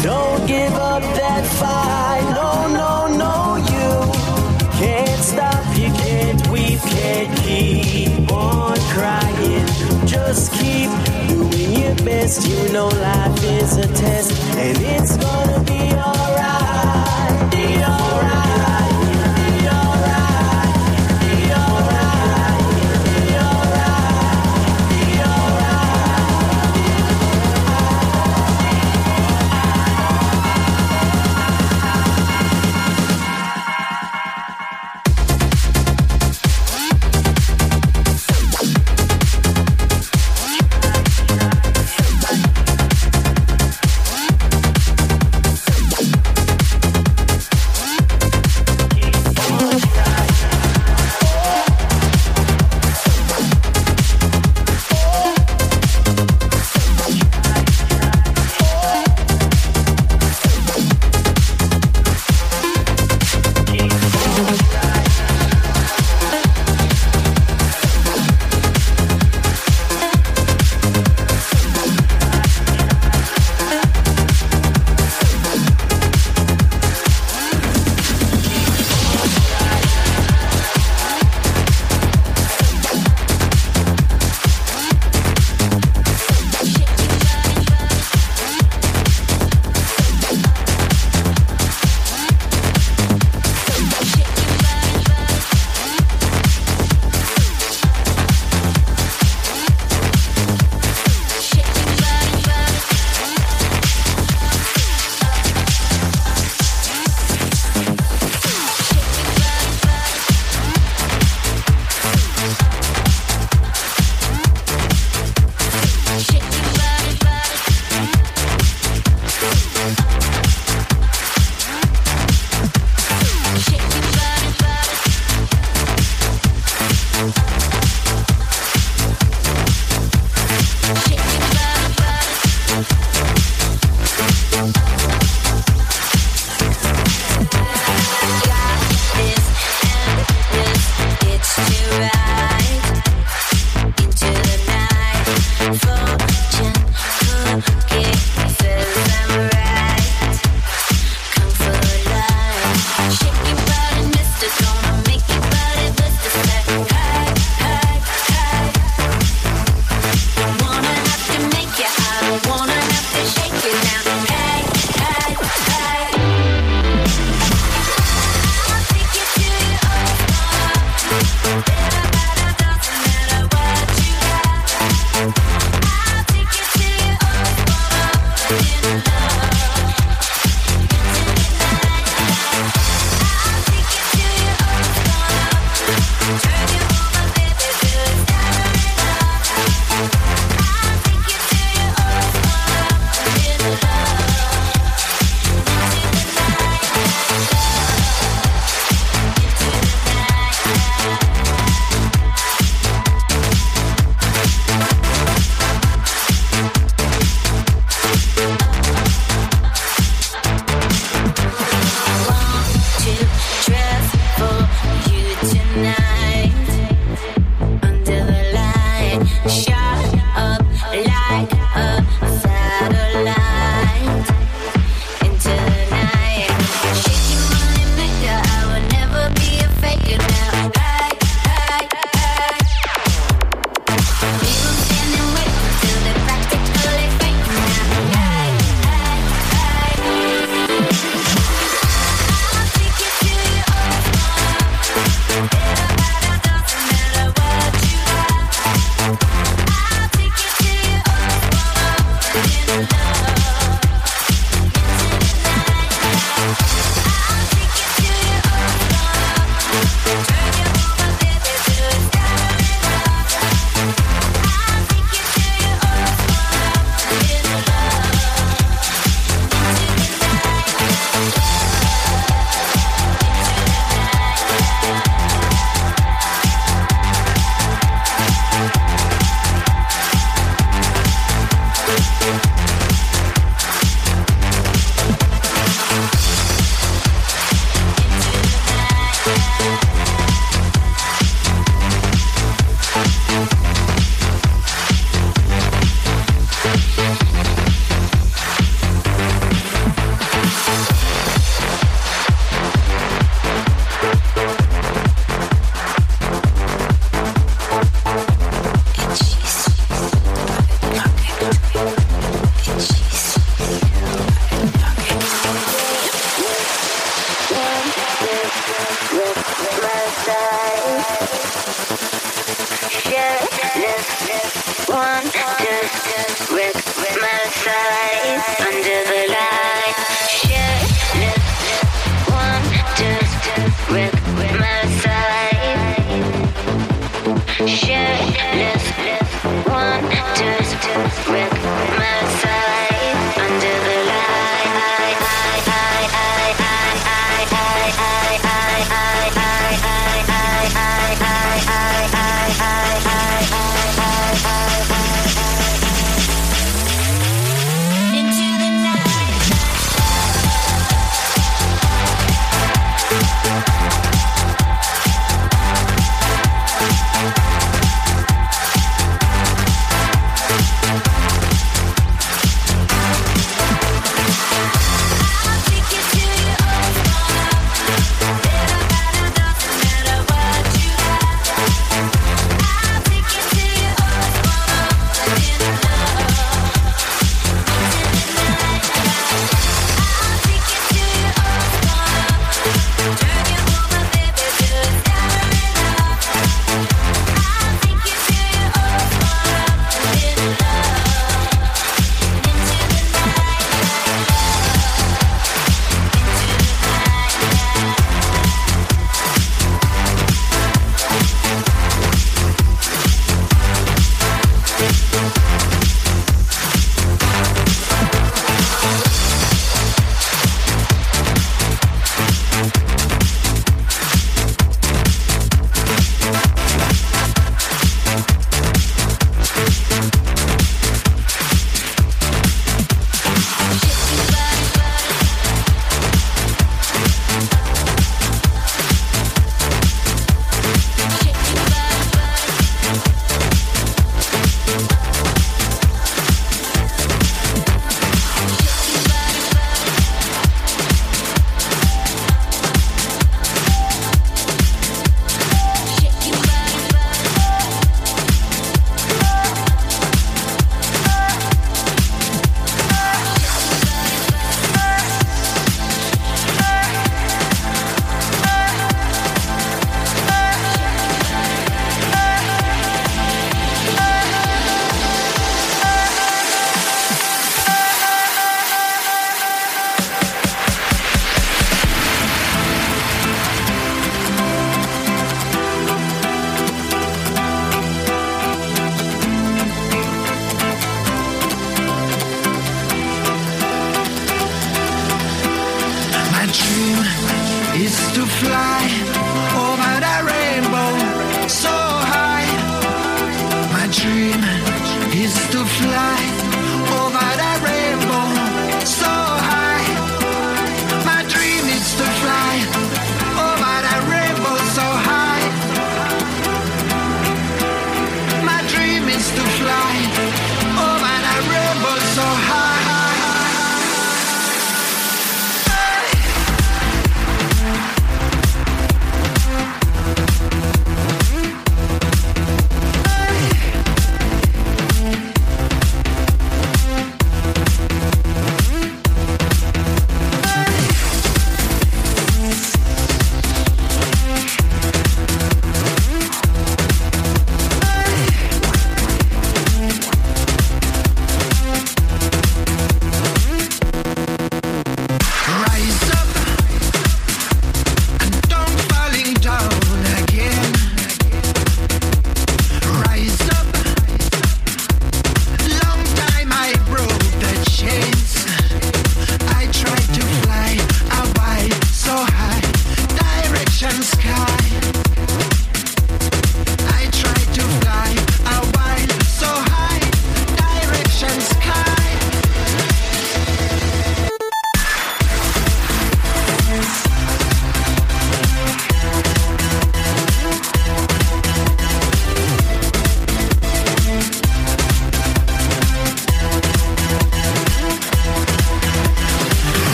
Don't give up that fight. No, no, no, you can't stop. You can't weep, can't keep on crying. Just keep doing your best. You know life is a test, and it's gonna be alright. Be alright.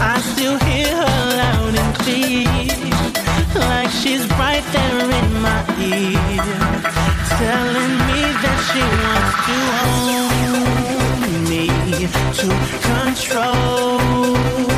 I still hear her loud and clear, like she's right there in my ear, telling me that she wants to own me, to control.